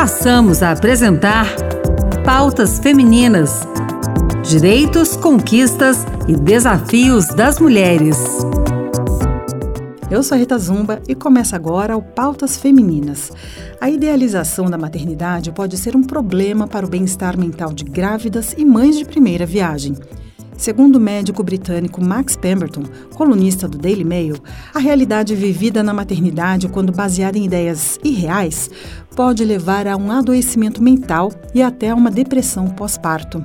Passamos a apresentar Pautas Femininas: Direitos, Conquistas e Desafios das Mulheres. Eu sou Rita Zumba e começa agora o Pautas Femininas. A idealização da maternidade pode ser um problema para o bem-estar mental de grávidas e mães de primeira viagem. Segundo o médico britânico Max Pemberton, colunista do Daily Mail, a realidade vivida na maternidade, quando baseada em ideias irreais, pode levar a um adoecimento mental e até a uma depressão pós-parto.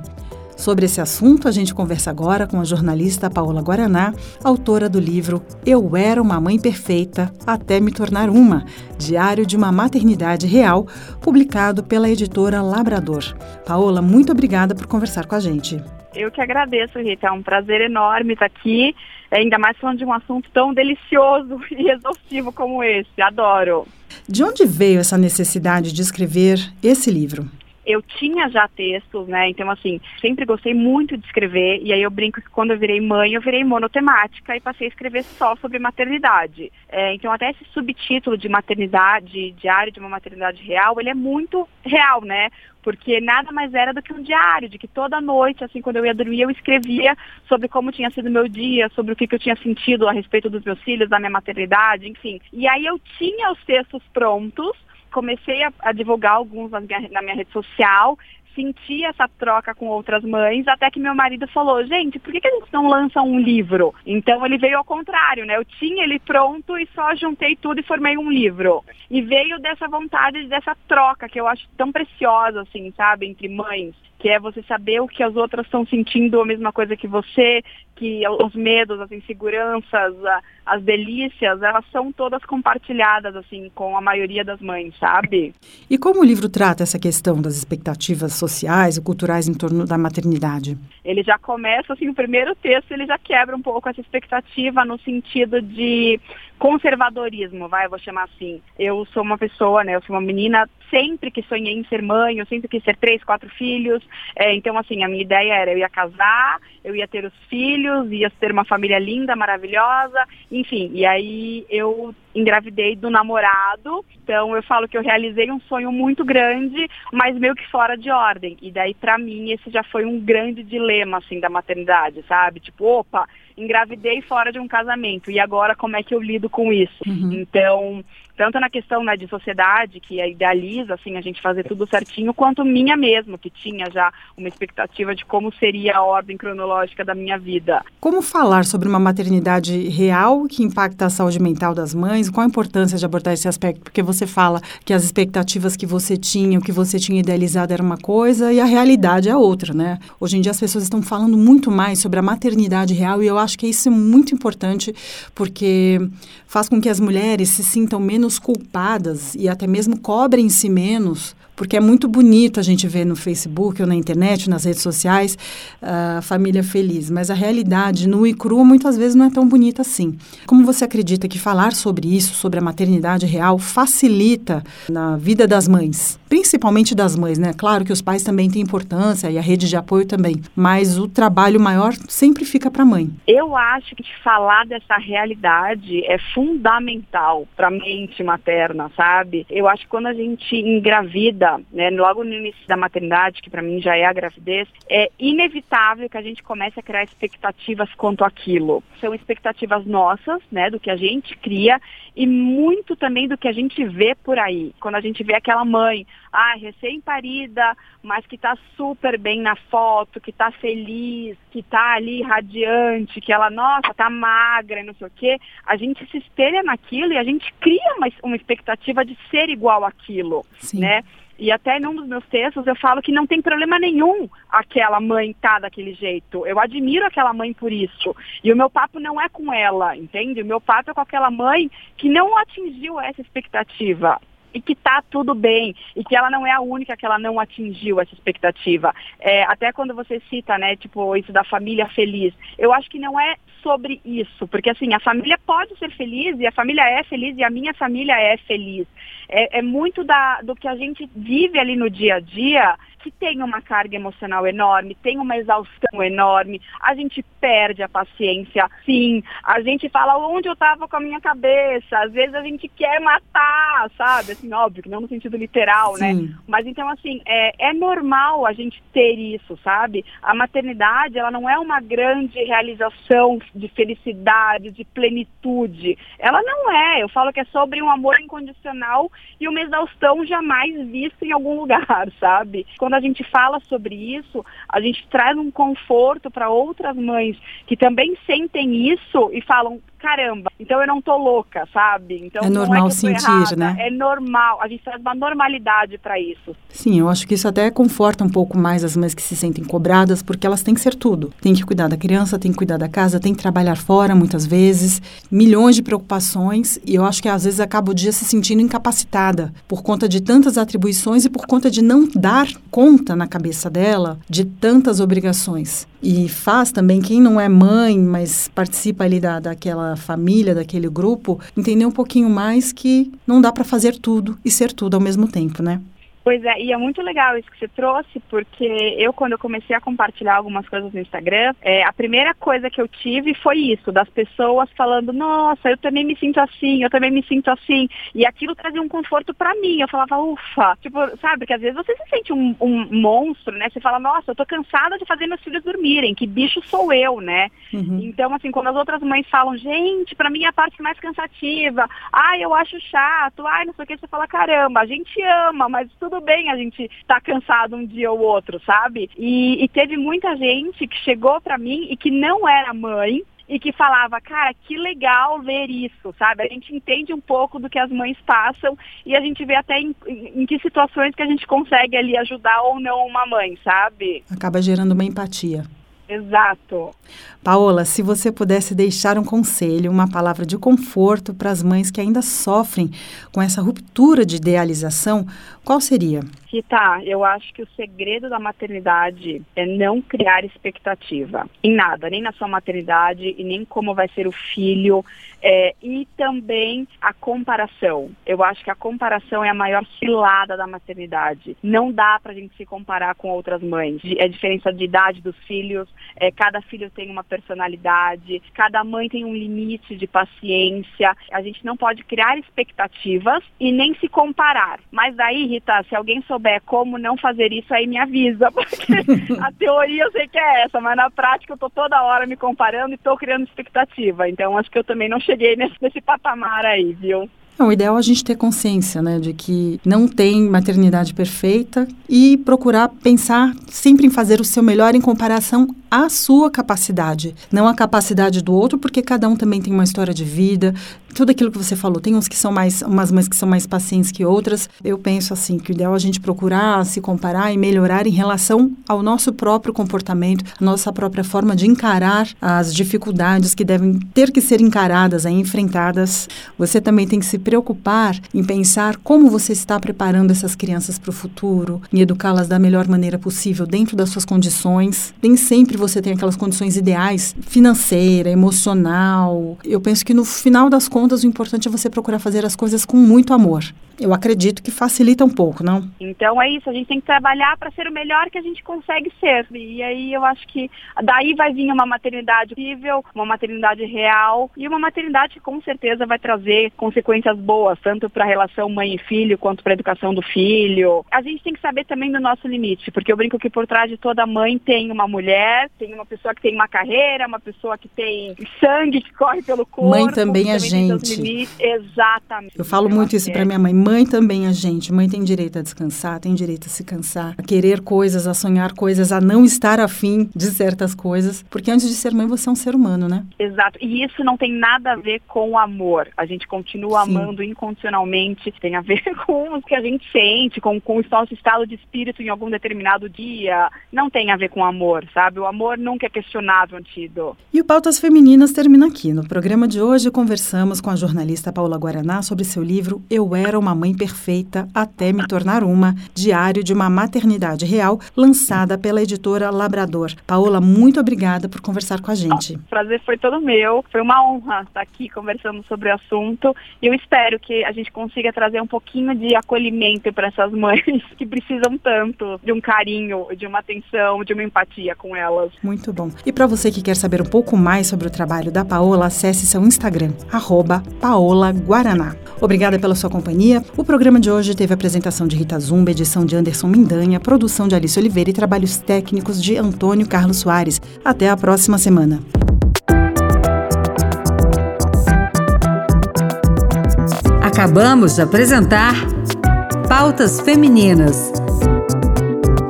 Sobre esse assunto, a gente conversa agora com a jornalista Paola Guaraná, autora do livro Eu Era uma Mãe Perfeita até me tornar uma, Diário de uma Maternidade Real, publicado pela editora Labrador. Paola, muito obrigada por conversar com a gente. Eu que agradeço, Rita. É um prazer enorme estar aqui, ainda mais falando de um assunto tão delicioso e exaustivo como esse. Adoro. De onde veio essa necessidade de escrever esse livro? Eu tinha já textos, né? Então, assim, sempre gostei muito de escrever. E aí eu brinco que quando eu virei mãe, eu virei monotemática e passei a escrever só sobre maternidade. É, então, até esse subtítulo de maternidade, diário de uma maternidade real, ele é muito real, né? Porque nada mais era do que um diário, de que toda noite, assim, quando eu ia dormir, eu escrevia sobre como tinha sido meu dia, sobre o que, que eu tinha sentido a respeito dos meus filhos, da minha maternidade, enfim. E aí eu tinha os textos prontos, comecei a, a divulgar alguns na minha, na minha rede social, senti essa troca com outras mães, até que meu marido falou, gente, por que, que a gente não lança um livro? Então ele veio ao contrário, né? Eu tinha ele pronto e só juntei tudo e formei um livro. E veio dessa vontade, dessa troca que eu acho tão preciosa, assim, sabe, entre mães que é você saber o que as outras estão sentindo, a mesma coisa que você, que os medos, as inseguranças, as delícias, elas são todas compartilhadas, assim, com a maioria das mães, sabe? E como o livro trata essa questão das expectativas sociais e culturais em torno da maternidade? Ele já começa, assim, o primeiro texto, ele já quebra um pouco essa expectativa no sentido de conservadorismo, vai, eu vou chamar assim. Eu sou uma pessoa, né, eu sou uma menina, sempre que sonhei em ser mãe, eu sempre quis ter três, quatro filhos, é, então, assim, a minha ideia era, eu ia casar, eu ia ter os filhos, ia ter uma família linda, maravilhosa, enfim. E aí eu engravidei do namorado, então eu falo que eu realizei um sonho muito grande, mas meio que fora de ordem. E daí para mim esse já foi um grande dilema assim da maternidade, sabe? Tipo, opa, engravidei fora de um casamento e agora como é que eu lido com isso? Uhum. Então, tanto na questão né, de sociedade, que idealiza assim, a gente fazer tudo certinho, quanto minha mesmo, que tinha já uma expectativa de como seria a ordem cronológica da minha vida. Como falar sobre uma maternidade real que impacta a saúde mental das mães? Qual a importância de abordar esse aspecto? Porque você fala que as expectativas que você tinha, o que você tinha idealizado era uma coisa e a realidade é outra, né? Hoje em dia as pessoas estão falando muito mais sobre a maternidade real e eu acho que isso é muito importante porque faz com que as mulheres se sintam menos menos culpadas e até mesmo cobrem-se menos porque é muito bonito a gente ver no Facebook ou na internet, nas redes sociais, a família feliz, mas a realidade nua e crua muitas vezes não é tão bonita assim. Como você acredita que falar sobre isso, sobre a maternidade real, facilita na vida das mães? Principalmente das mães, né? Claro que os pais também têm importância e a rede de apoio também, mas o trabalho maior sempre fica para a mãe. Eu acho que falar dessa realidade é fundamental para a mente materna, sabe? Eu acho que quando a gente engravida, né, logo no início da maternidade, que para mim já é a gravidez, é inevitável que a gente comece a criar expectativas quanto àquilo. São expectativas nossas, né, do que a gente cria e muito também do que a gente vê por aí. Quando a gente vê aquela mãe, ah, recém-parida, mas que está super bem na foto, que está feliz, que está ali radiante, que ela, nossa, tá magra e não sei o quê, a gente se espelha naquilo e a gente cria uma, uma expectativa de ser igual àquilo, Sim. né? E até em um dos meus textos eu falo que não tem problema nenhum aquela mãe estar tá daquele jeito. Eu admiro aquela mãe por isso. E o meu papo não é com ela, entende? O meu papo é com aquela mãe que não atingiu essa expectativa e que tá tudo bem e que ela não é a única que ela não atingiu essa expectativa. É, até quando você cita, né, tipo, isso da família feliz, eu acho que não é sobre isso, porque assim, a família pode ser feliz e a família é feliz e a minha família é feliz. É, é muito da, do que a gente vive ali no dia a dia que tem uma carga emocional enorme, tem uma exaustão enorme, a gente perde a paciência, sim, a gente fala onde eu estava com a minha cabeça, às vezes a gente quer matar, sabe? Assim, óbvio que não no sentido literal, né? sim. né? Mas então, assim, é, é normal a gente ter isso, sabe? A maternidade, ela não é uma grande realização de felicidade, de plenitude. Ela não é. Eu falo que é sobre um amor incondicional e uma exaustão jamais vista em algum lugar, sabe? Quando a gente fala sobre isso, a gente traz um conforto para outras mães que também sentem isso e falam, caramba, então eu não tô louca, sabe? Então é normal é sentir, errada, né? É normal, a gente traz uma normalidade para isso. Sim, eu acho que isso até conforta um pouco mais as mães que se sentem cobradas, porque elas têm que ser tudo. Tem que cuidar da criança, tem que cuidar da casa, tem que trabalhar fora muitas vezes, milhões de preocupações, e eu acho que às vezes acaba o dia se sentindo incapacitada por conta de tantas atribuições e por conta de não dar conta na cabeça dela de tantas obrigações. E faz também quem não é mãe, mas participa ali da, daquela família, daquele grupo, entender um pouquinho mais que não dá para fazer tudo e ser tudo ao mesmo tempo, né? Pois é, e é muito legal isso que você trouxe, porque eu, quando eu comecei a compartilhar algumas coisas no Instagram, é, a primeira coisa que eu tive foi isso, das pessoas falando, nossa, eu também me sinto assim, eu também me sinto assim. E aquilo trazia um conforto para mim. Eu falava, ufa, tipo, sabe, que às vezes você se sente um, um, monstro, né? Você fala, nossa, eu tô cansada de fazer meus filhos dormirem, que bicho sou eu, né? Uhum. Então, assim, quando as outras mães falam, gente, para mim é a parte mais cansativa, ai, eu acho chato, ai, não sei o que, você fala, caramba, a gente ama, mas tudo tudo bem a gente estar tá cansado um dia ou outro, sabe? E, e teve muita gente que chegou para mim e que não era mãe, e que falava, cara, que legal ver isso, sabe? A gente entende um pouco do que as mães passam e a gente vê até em, em, que situações que a gente consegue ali ajudar ou não uma mãe, sabe? Acaba gerando uma empatia. Exato. Paola, se você pudesse deixar um conselho, uma palavra de conforto para as mães que ainda sofrem com essa ruptura de idealização, qual seria? Rita, eu acho que o segredo da maternidade é não criar expectativa em nada, nem na sua maternidade e nem como vai ser o filho, é, e também a comparação. Eu acho que a comparação é a maior cilada da maternidade. Não dá para a gente se comparar com outras mães. É diferença de idade dos filhos, é, cada filho tem uma personalidade, cada mãe tem um limite de paciência. A gente não pode criar expectativas e nem se comparar. Mas daí, Rita, se alguém souber como não fazer isso, aí me avisa, porque a teoria eu sei que é essa, mas na prática eu tô toda hora me comparando e tô criando expectativa. Então acho que eu também não cheguei nesse, nesse patamar aí, viu? o ideal é a gente ter consciência, né, de que não tem maternidade perfeita e procurar pensar sempre em fazer o seu melhor em comparação à sua capacidade, não a capacidade do outro, porque cada um também tem uma história de vida, tudo aquilo que você falou. Tem uns que são mais, umas mães que são mais pacientes que outras. Eu penso assim que o ideal é a gente procurar se comparar e melhorar em relação ao nosso próprio comportamento, a nossa própria forma de encarar as dificuldades que devem ter que ser encaradas, e enfrentadas. Você também tem que se preocupar em pensar como você está preparando essas crianças para o futuro, em educá-las da melhor maneira possível dentro das suas condições. Nem sempre você tem aquelas condições ideais, financeira, emocional. Eu penso que no final das contas, o importante é você procurar fazer as coisas com muito amor. Eu acredito que facilita um pouco, não? Então é isso, a gente tem que trabalhar para ser o melhor que a gente consegue ser. E aí eu acho que daí vai vir uma maternidade possível, uma maternidade real e uma maternidade que com certeza vai trazer consequências boas, tanto para a relação mãe e filho quanto para a educação do filho. A gente tem que saber também do nosso limite, porque eu brinco que por trás de toda mãe tem uma mulher, tem uma pessoa que tem uma carreira, uma pessoa que tem sangue que corre pelo corpo. Mãe também é gente. Exatamente. Eu falo muito isso para minha mãe Mãe também a gente. Mãe tem direito a descansar, tem direito a se cansar, a querer coisas, a sonhar coisas, a não estar afim de certas coisas. Porque antes de ser mãe, você é um ser humano, né? Exato. E isso não tem nada a ver com amor. A gente continua Sim. amando incondicionalmente. Tem a ver com o que a gente sente, com, com o nosso estado de espírito em algum determinado dia. Não tem a ver com amor, sabe? O amor amor nunca é questionado, Antido. E o Pautas Femininas termina aqui. No programa de hoje, conversamos com a jornalista Paula Guaraná sobre seu livro Eu Era Uma Mãe Perfeita Até Me Tornar Uma, Diário de uma Maternidade Real, lançada pela editora Labrador. Paola, muito obrigada por conversar com a gente. O prazer foi todo meu. Foi uma honra estar aqui conversando sobre o assunto. E eu espero que a gente consiga trazer um pouquinho de acolhimento para essas mães que precisam tanto de um carinho, de uma atenção, de uma empatia com elas. Muito bom. E para você que quer saber um pouco mais sobre o trabalho da Paola, acesse seu Instagram, arroba Paola Guaraná. Obrigada pela sua companhia. O programa de hoje teve a apresentação de Rita Zumba, edição de Anderson Mindanha, produção de Alice Oliveira e trabalhos técnicos de Antônio Carlos Soares. Até a próxima semana. Acabamos de apresentar Pautas Femininas.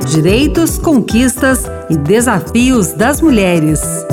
Direitos, conquistas e desafios das mulheres.